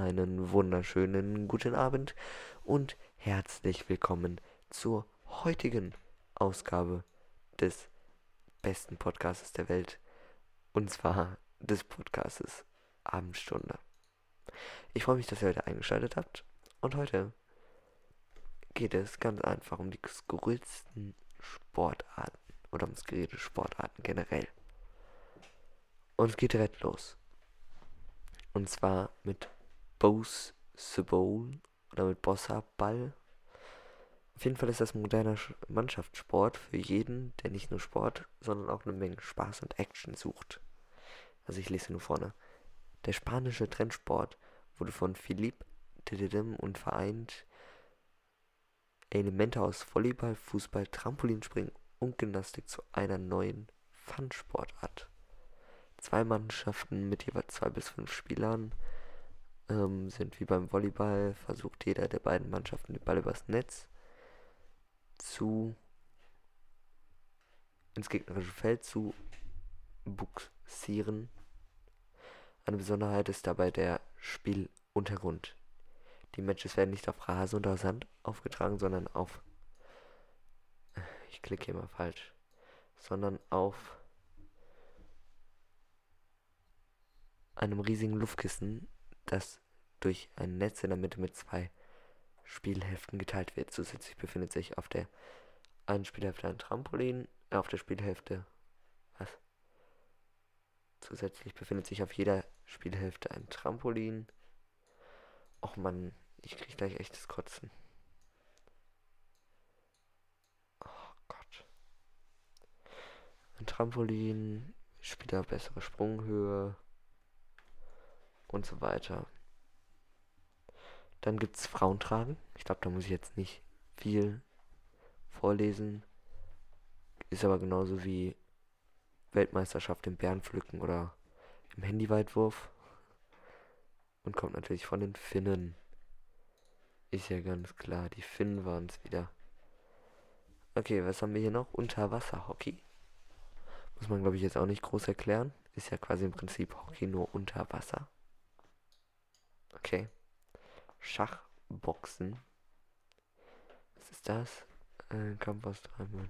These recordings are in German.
einen wunderschönen guten Abend und herzlich willkommen zur heutigen Ausgabe des besten Podcasts der Welt und zwar des Podcasts Abendstunde. Ich freue mich, dass ihr heute eingeschaltet habt und heute geht es ganz einfach um die skurrilsten Sportarten oder um skurrile Sportarten generell. Und es geht direkt los. Und zwar mit Bose the Bowl oder mit Bossa Ball. Auf jeden Fall ist das moderner Mannschaftssport für jeden, der nicht nur Sport, sondern auch eine Menge Spaß und Action sucht. Also ich lese nur vorne. Der spanische Trendsport wurde von Philippe Dididim und vereint Elemente aus Volleyball, Fußball, Trampolinspringen und Gymnastik zu einer neuen Fun-Sportart. Zwei Mannschaften mit jeweils zwei bis fünf Spielern ähm, sind wie beim Volleyball, versucht jeder der beiden Mannschaften den Ball übers Netz zu ins gegnerische Feld zu buxieren. Eine Besonderheit ist dabei der Spieluntergrund. Die Matches werden nicht auf Rasen oder Sand aufgetragen, sondern auf ich klicke hier mal falsch, sondern auf einem riesigen Luftkissen, das durch ein Netz in der Mitte mit zwei Spielhälften geteilt wird. Zusätzlich befindet sich auf der einen Spielhälfte ein Trampolin, äh, auf der Spielhälfte was? Zusätzlich befindet sich auf jeder Spielhälfte ein Trampolin. Och man, ich krieg gleich echtes Kotzen. Oh Gott. Ein Trampolin, Spieler bessere Sprunghöhe und so weiter. Dann gibt es Frauentragen. Ich glaube, da muss ich jetzt nicht viel vorlesen. Ist aber genauso wie Weltmeisterschaft im Bärenpflücken oder im Handyweitwurf. Und kommt natürlich von den Finnen. Ist ja ganz klar, die Finnen waren es wieder. Okay, was haben wir hier noch? Unterwasserhockey. Muss man, glaube ich, jetzt auch nicht groß erklären. Ist ja quasi im Prinzip Hockey nur unter Wasser. Okay. Schachboxen. Was ist das? Ein Kampf aus dreimal.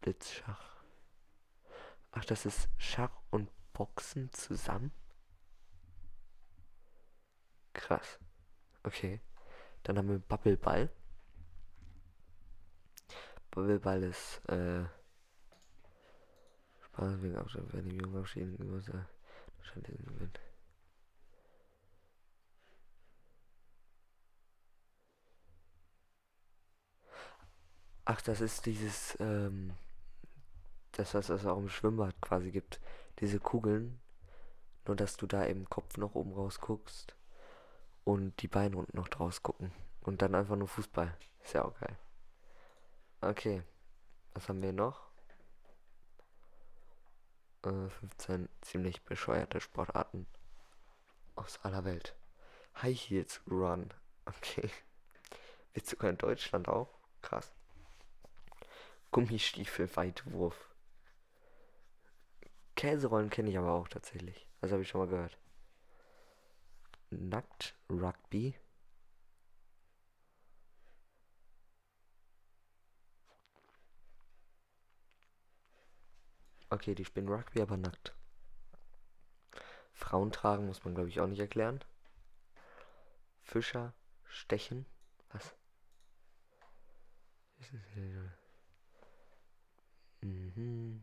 Blitzschach. Ach, das ist Schach und Boxen zusammen? Krass. Okay. Dann haben wir Bubbleball. Bubbleball ist, äh, Spaß wegen Abstand, wenn die Jungen abschieden, Geburtstag, wahrscheinlich gewinnt. Ach, das ist dieses, ähm, das, was es auch im Schwimmbad quasi gibt. Diese Kugeln. Nur, dass du da im Kopf noch oben raus guckst und die Beine unten noch draus gucken. Und dann einfach nur Fußball. Ist ja auch geil. Okay. Was haben wir noch? Äh, 15 ziemlich bescheuerte Sportarten aus aller Welt. High Heels Run. Okay. Wird sogar in Deutschland auch? Krass. Gummistiefel Weitwurf. Käserollen kenne ich aber auch tatsächlich. Das habe ich schon mal gehört. Nackt Rugby. Okay, die spielen Rugby, aber nackt. Frauen tragen muss man glaube ich auch nicht erklären. Fischer stechen. Was? Mhm.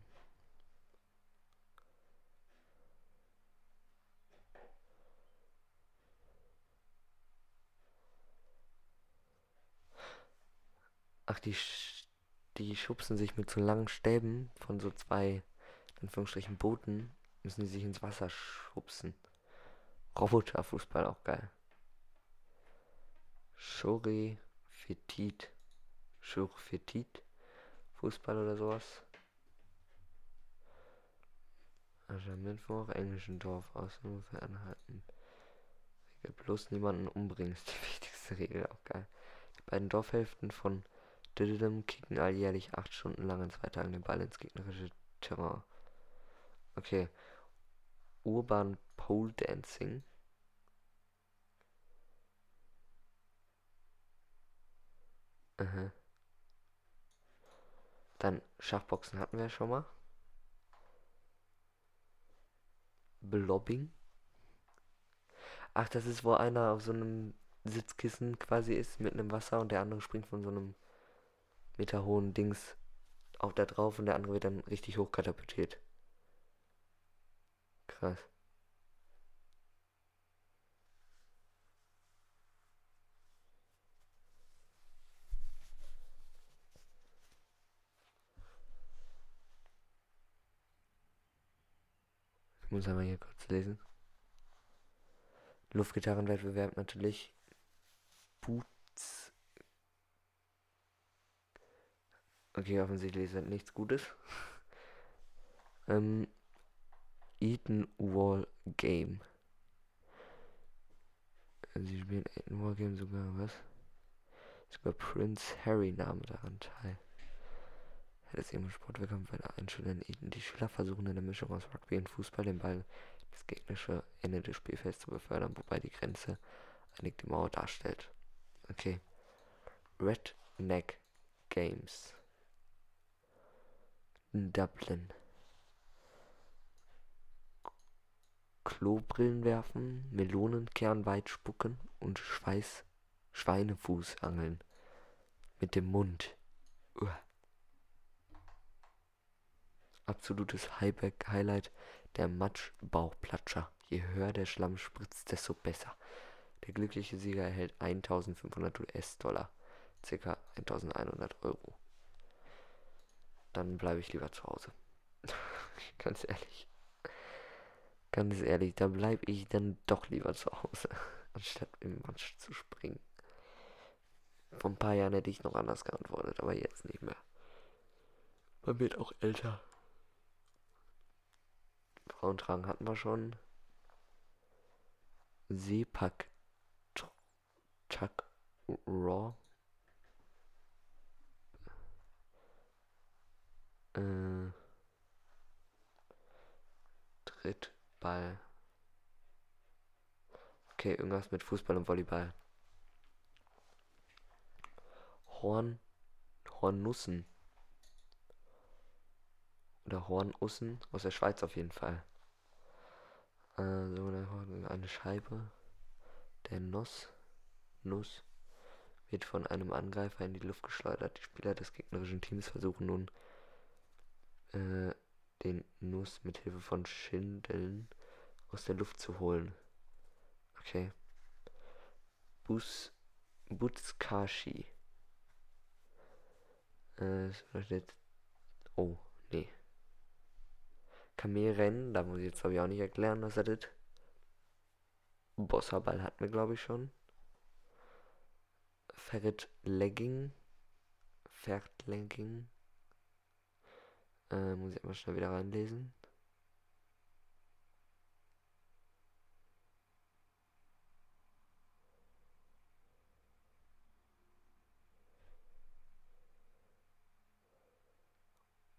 Ach, die, die schubsen sich mit so langen Stäben von so zwei, in Anführungsstrichen, Booten, müssen die sich ins Wasser schubsen. Roboterfußball auch geil. Chore Fetit. Chore Fetit. Fußball oder sowas. Aschermittwoch, englischen Dorf, aus ungefähr anhalten. Regel bloß niemanden umbringen, ist die wichtigste Regel, auch geil. Die beiden Dorfhälften von Diddlem kicken alljährlich acht Stunden lang in zwei Tagen den Ball ins gegnerische Terrain. Okay. Urban Pole Dancing. Aha. Dann Schachboxen hatten wir ja schon mal. Blobbing. Ach, das ist, wo einer auf so einem Sitzkissen quasi ist mit einem Wasser und der andere springt von so einem meterhohen Dings auch da drauf und der andere wird dann richtig hoch katapultiert. Krass. Ich muss einmal hier kurz lesen. Luftgitarrenwettbewerb natürlich. Boots. Okay, offensichtlich ist das nichts Gutes. ähm, Eaton Wall Game. Sie spielen Eaton Wall Game sogar, was? Sogar Prince Harry nahm daran teil. Hätte es eben Sportwettkampf der Einschulung Eton. Die Schüler versuchen in der Mischung aus Rugby und Fußball den Ball das gegnerische Ende des Spielfelds zu befördern, wobei die Grenze eine die Mauer darstellt. Okay. Redneck Games. Dublin. Klobrillen werfen, Melonenkern weit spucken und Schweiß Schweinefuß angeln. Mit dem Mund. Uah. Absolutes Highlight der Matschbauchplatscher. Je höher der Schlamm spritzt, desto besser. Der glückliche Sieger erhält 1500 US-Dollar, ca. 1100 Euro. Dann bleibe ich lieber zu Hause. Ganz ehrlich. Ganz ehrlich, da bleibe ich dann doch lieber zu Hause, anstatt im Matsch zu springen. Vor ein paar Jahren hätte ich noch anders geantwortet, aber jetzt nicht mehr. Man wird auch älter. Frauen tragen hatten wir schon. Seepack Chuck Raw. Äh, Drittball. Okay, irgendwas mit Fußball und Volleyball. Horn. Hornussen. Oder Hornussen. Aus der Schweiz auf jeden Fall. Äh, so eine Scheibe. Der Nuss. Nuss wird von einem Angreifer in die Luft geschleudert. Die Spieler des gegnerischen Teams versuchen nun äh, den Nuss mit Hilfe von Schindeln aus der Luft zu holen. Okay. Bus Butskashi. Äh, oh, nee. Kamelrennen, da muss ich jetzt glaube ich auch nicht erklären, was das ist. Bosserball hatten wir glaube ich schon. Ferret Legging. Pferdlegging. Äh, muss ich mal schnell wieder reinlesen.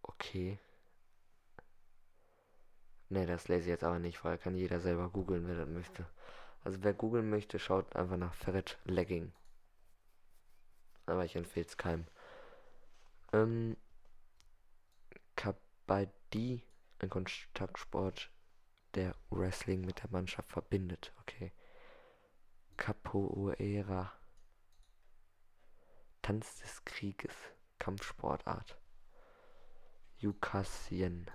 Okay. Ne, das lese ich jetzt aber nicht, weil kann jeder selber googeln, wer das möchte. Also wer googeln möchte, schaut einfach nach Ferret Legging. Aber ich empfehle es keinem. Ähm, Kabaddi, ein Kontaktsport, der Wrestling mit der Mannschaft verbindet. Okay. Capoeira. Tanz des Krieges. Kampfsportart. Jukasien.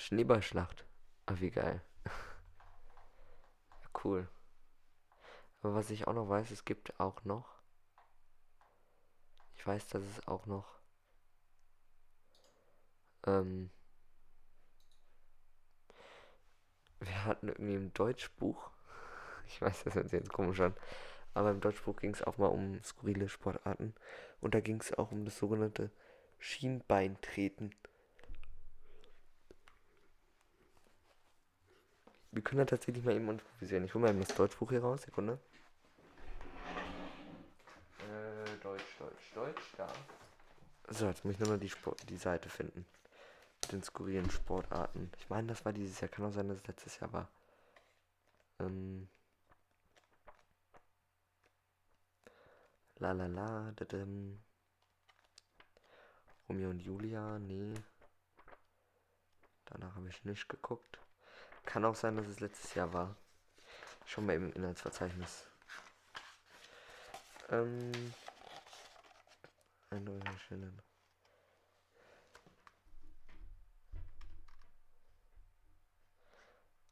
Schneeballschlacht. Ah, wie geil. cool. Aber was ich auch noch weiß, es gibt auch noch. Ich weiß, dass es auch noch. Ähm. Wir hatten irgendwie im Deutschbuch. Ich weiß, das hört sich jetzt komisch an. Aber im Deutschbuch ging es auch mal um skurrile Sportarten. Und da ging es auch um das sogenannte Schienbeintreten. Wir können da tatsächlich mal eben improvisieren. Ich hole mal eben das Deutschbuch hier raus. Sekunde. Äh, Deutsch, Deutsch, Deutsch, da. So, jetzt muss ich nur noch die, Sport die Seite finden. Mit den skurrilen Sportarten. Ich meine, das war dieses Jahr. Kann auch sein, dass es letztes Jahr war. Ähm. La la. Romeo und Julia, nee. Danach habe ich nicht geguckt. Kann auch sein, dass es letztes Jahr war. Schon mal im Inhaltsverzeichnis. Ähm. Ein neuer Schillen.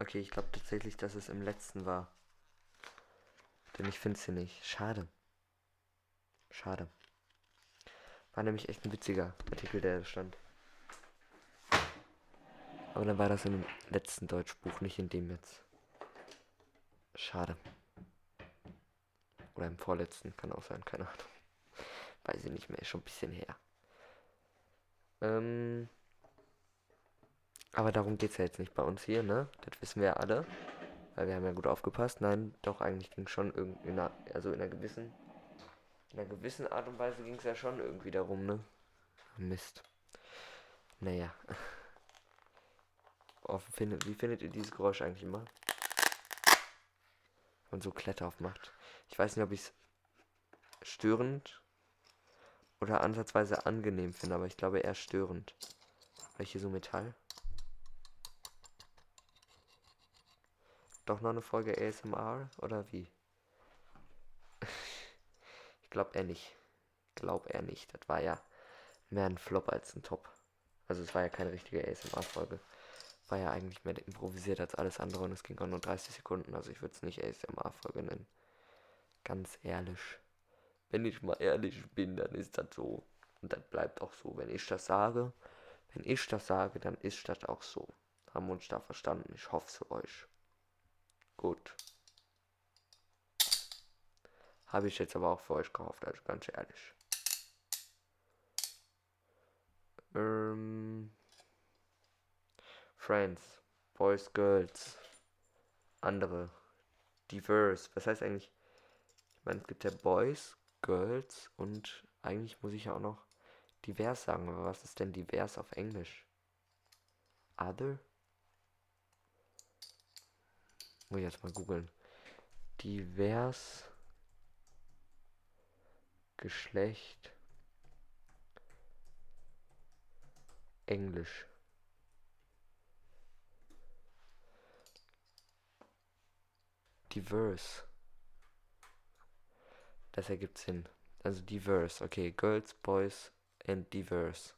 Okay, ich glaube tatsächlich, dass es im letzten war. Denn ich finde sie nicht. Schade. Schade. War nämlich echt ein witziger Artikel, der da stand. Aber dann war das im letzten Deutschbuch, nicht in dem jetzt. Schade. Oder im vorletzten, kann auch sein, keine Ahnung. Weiß ich nicht mehr, ist schon ein bisschen her. Ähm, aber darum geht es ja jetzt nicht bei uns hier, ne? Das wissen wir ja alle. Weil wir haben ja gut aufgepasst. Nein, doch, eigentlich ging es schon irgendwie, in einer, also in einer gewissen, in einer gewissen Art und Weise ging es ja schon irgendwie darum, ne? Mist. Naja. findet, wie findet ihr dieses Geräusch eigentlich immer? Man so Kletter aufmacht. Ich weiß nicht, ob ich es störend oder ansatzweise angenehm finde, aber ich glaube eher störend. Weil hier so Metall. Doch noch eine Folge ASMR oder wie? ich glaube eher nicht. Glaub eher nicht. Das war ja mehr ein Flop als ein Top. Also es war ja keine richtige ASMR-Folge. War ja eigentlich mehr improvisiert als alles andere und es ging auch nur 30 Sekunden. Also ich würde es nicht ASMR-Folge nennen. Ganz ehrlich. Wenn ich mal ehrlich bin, dann ist das so. Und das bleibt auch so. Wenn ich das sage, wenn ich das sage, dann ist das auch so. Haben wir uns da verstanden? Ich hoffe es für euch. Gut. Habe ich jetzt aber auch für euch gehofft, also ganz ehrlich. Ähm, Friends, Boys, Girls, andere, diverse. Was heißt eigentlich? Ich meine, es gibt ja Boys, Girls und eigentlich muss ich ja auch noch divers sagen. Aber was ist denn divers auf Englisch? Other? Muss ich jetzt mal googeln. Divers Geschlecht Englisch. Diverse. Das ergibt Sinn. Also diverse. Okay, Girls, Boys and diverse.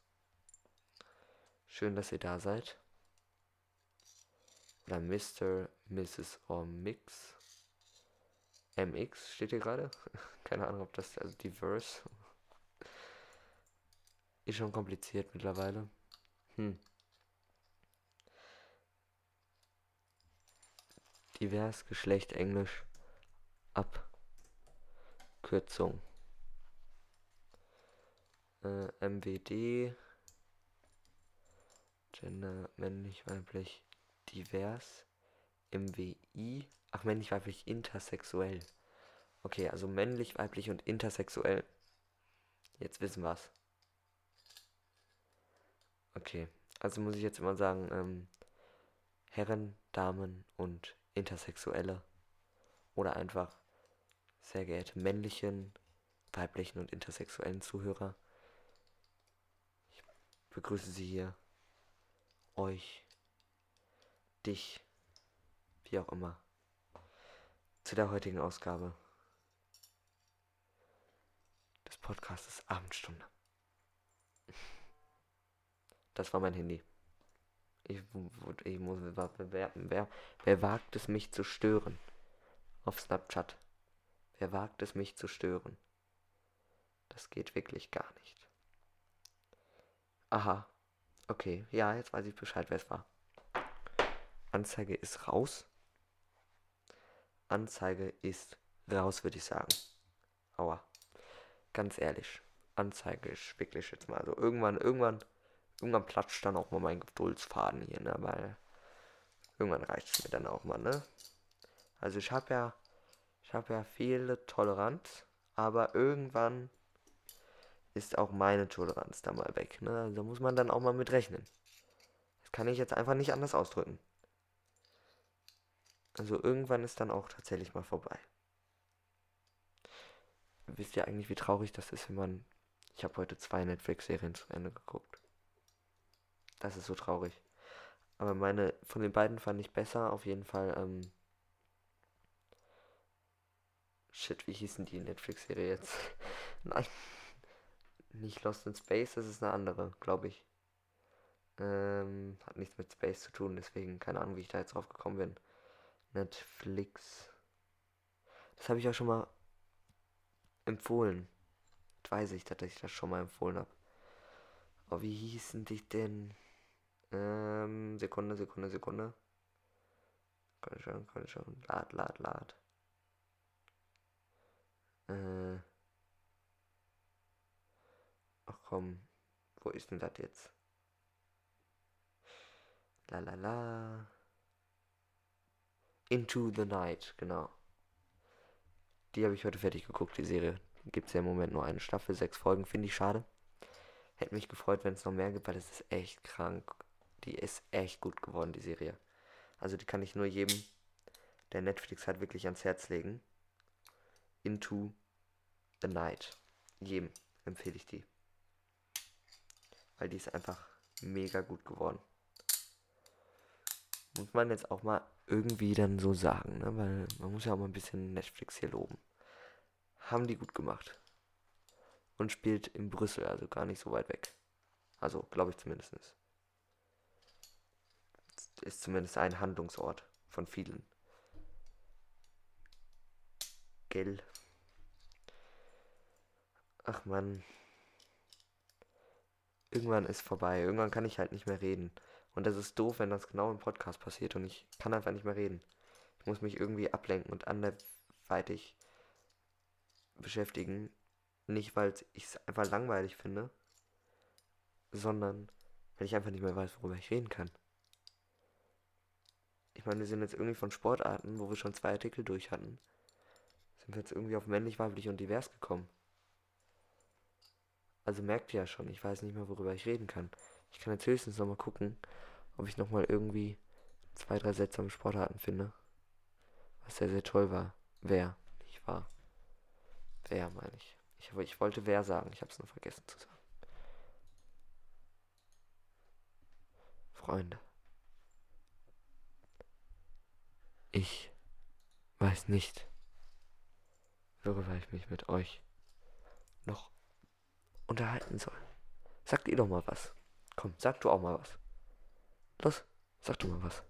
Schön, dass ihr da seid. Oder Mr., Mrs. or Mix. MX steht hier gerade. Keine Ahnung, ob das also diverse. Ist schon kompliziert mittlerweile. Hm. Divers, Geschlecht, Englisch, Abkürzung. Äh, MWD, Gender, männlich, weiblich, divers, MWI, ach männlich, weiblich, intersexuell. Okay, also männlich, weiblich und intersexuell. Jetzt wissen wir's. Okay, also muss ich jetzt immer sagen, ähm, Herren, Damen und Intersexuelle. Oder einfach sehr geehrte männlichen, weiblichen und intersexuellen Zuhörer. Ich begrüße Sie hier, euch, dich, wie auch immer, zu der heutigen Ausgabe des Podcasts Abendstunde. Das war mein Handy. Ich, ich muss, wer, wer, wer wagt es mich zu stören? Auf Snapchat. Wer wagt es mich zu stören? Das geht wirklich gar nicht. Aha. Okay, ja, jetzt weiß ich Bescheid, wer es war. Anzeige ist raus. Anzeige ist raus, würde ich sagen. Aua. Ganz ehrlich. Anzeige ist wirklich jetzt mal. Also irgendwann, irgendwann irgendwann platscht dann auch mal mein Geduldsfaden hier, ne? Weil irgendwann reicht es mir dann auch mal, ne? Also ich habe ja, ich habe ja viele Toleranz, aber irgendwann ist auch meine Toleranz da mal weg, ne? Also da muss man dann auch mal mit rechnen. Das kann ich jetzt einfach nicht anders ausdrücken. Also irgendwann ist dann auch tatsächlich mal vorbei. wisst ihr eigentlich, wie traurig das ist, wenn man. Ich habe heute zwei Netflix-Serien zu Ende geguckt. Das ist so traurig. Aber meine, von den beiden fand ich besser, auf jeden Fall, ähm. Shit, wie hießen die Netflix-Serie jetzt? Nein. Nicht Lost in Space, das ist eine andere, glaube ich. Ähm, hat nichts mit Space zu tun, deswegen keine Ahnung, wie ich da jetzt drauf gekommen bin. Netflix. Das habe ich auch schon mal empfohlen. Weiß ich, dass ich das schon mal empfohlen habe. Aber wie hießen die denn? Ähm, Sekunde, Sekunde, Sekunde. Ich schon, ich schon. Lad, lad, lad. Äh. Ach komm. Wo ist denn das jetzt? La la la. Into the Night, genau. Die habe ich heute fertig geguckt, die Serie. Gibt es ja im Moment nur eine Staffel, sechs Folgen, finde ich schade. Hätte mich gefreut, wenn es noch mehr gibt, weil es ist echt krank. Die ist echt gut geworden, die Serie. Also die kann ich nur jedem, der Netflix hat, wirklich ans Herz legen. Into the Night. Jedem empfehle ich die. Weil die ist einfach mega gut geworden. Muss man jetzt auch mal irgendwie dann so sagen, ne? Weil man muss ja auch mal ein bisschen Netflix hier loben. Haben die gut gemacht. Und spielt in Brüssel, also gar nicht so weit weg. Also, glaube ich zumindest. Ist zumindest ein Handlungsort von vielen. Gell. Ach man. Irgendwann ist vorbei. Irgendwann kann ich halt nicht mehr reden. Und das ist doof, wenn das genau im Podcast passiert und ich kann einfach nicht mehr reden. Ich muss mich irgendwie ablenken und anderweitig beschäftigen. Nicht, weil ich es einfach langweilig finde, sondern weil ich einfach nicht mehr weiß, worüber ich reden kann. Ich meine, wir sind jetzt irgendwie von Sportarten, wo wir schon zwei Artikel durch hatten, sind wir jetzt irgendwie auf männlich, weiblich und divers gekommen. Also merkt ihr ja schon, ich weiß nicht mehr, worüber ich reden kann. Ich kann jetzt höchstens nochmal gucken, ob ich nochmal irgendwie zwei, drei Sätze am Sportarten finde. Was sehr, sehr toll war. Wer, nicht wahr? Wer, meine ich. ich. Ich wollte wer sagen, ich habe es nur vergessen zu sagen. Freunde. Ich weiß nicht, worüber ich mich mit euch noch unterhalten soll. Sagt ihr doch mal was. Komm, sag du auch mal was. Los, sag du mal was.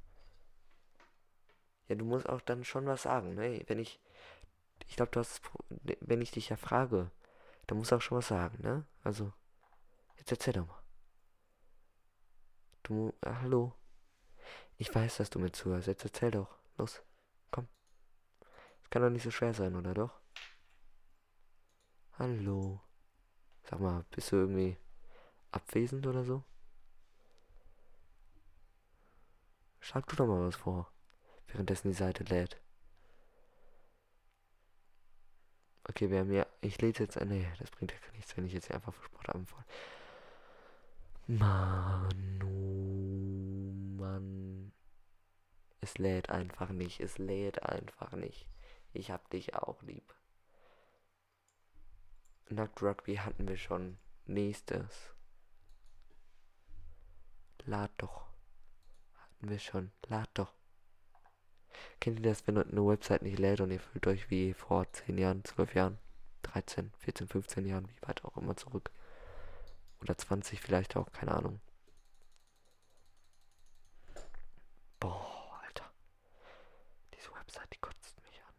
Ja, du musst auch dann schon was sagen, ne? Wenn ich. Ich glaube, du hast. Wenn ich dich ja frage, dann musst du auch schon was sagen, ne? Also. Jetzt erzähl doch mal. Du. Äh, hallo. Ich weiß, dass du mir zuhörst. Jetzt erzähl doch. Los. Komm. Es kann doch nicht so schwer sein, oder doch? Hallo. Sag mal, bist du irgendwie abwesend oder so? Schlag du doch mal was vor, währenddessen die Seite lädt. Okay, wir haben ja. Ich lese jetzt. Nee, das bringt ja nichts, wenn ich jetzt einfach für Sport anfange. Manu, Mann. Es lädt einfach nicht. Es lädt einfach nicht. Ich hab dich auch lieb. Nackt Rugby hatten wir schon. Nächstes. Lad doch hatten wir schon. Lad doch. Kennt ihr das, wenn eine Website nicht lädt und ihr fühlt euch wie vor 10 Jahren, 12 Jahren, 13, 14, 15 Jahren, wie weit auch immer zurück? Oder 20 vielleicht auch, keine Ahnung. Boah, Alter. Diese Website, die kotzt mich an.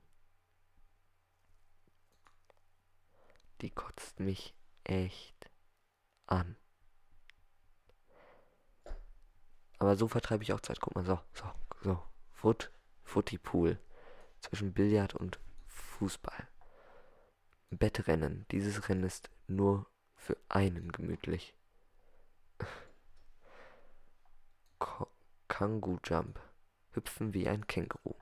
Die kotzt mich echt an. Aber so vertreibe ich auch Zeit. Guck mal, so, so, so. Foot, Footy-Pool. Zwischen Billard und Fußball. Bettrennen. Dieses Rennen ist nur für einen gemütlich. Kangu Jump. Hüpfen wie ein Känguru.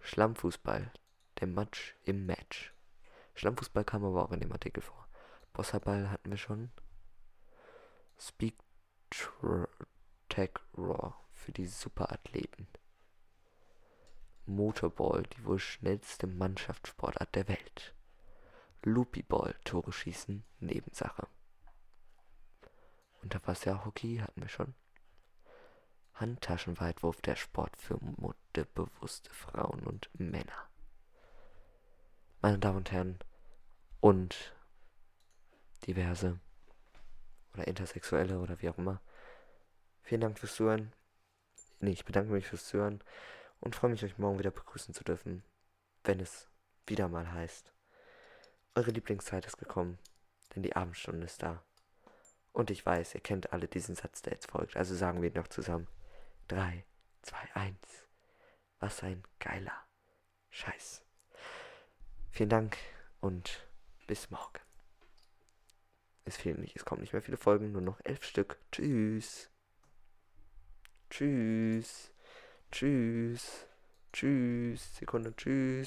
Schlammfußball. Der Matsch im Match. Schlammfußball kam aber auch in dem Artikel vor. Bosserball hatten wir schon. Speak Tech Raw für die Superathleten. Motorball, die wohl schnellste Mannschaftssportart der Welt. Loopyball, Tore schießen, Nebensache. Unterwasserhockey hatten wir schon. Handtaschenweitwurf, der Sport für modebewusste Frauen und Männer. Meine Damen und Herren, und diverse oder Intersexuelle oder wie auch immer. Vielen Dank fürs Zuhören. Nee, ich bedanke mich fürs Zuhören und freue mich, euch morgen wieder begrüßen zu dürfen, wenn es wieder mal heißt. Eure Lieblingszeit ist gekommen, denn die Abendstunde ist da. Und ich weiß, ihr kennt alle diesen Satz, der jetzt folgt, also sagen wir ihn noch zusammen. 3, 2, 1. Was ein geiler Scheiß. Vielen Dank und bis morgen. Es fehlen nicht, es kommen nicht mehr viele Folgen, nur noch elf Stück. Tschüss. Tschüss. Tschüss. Tschüss. Sekunde, tschüss.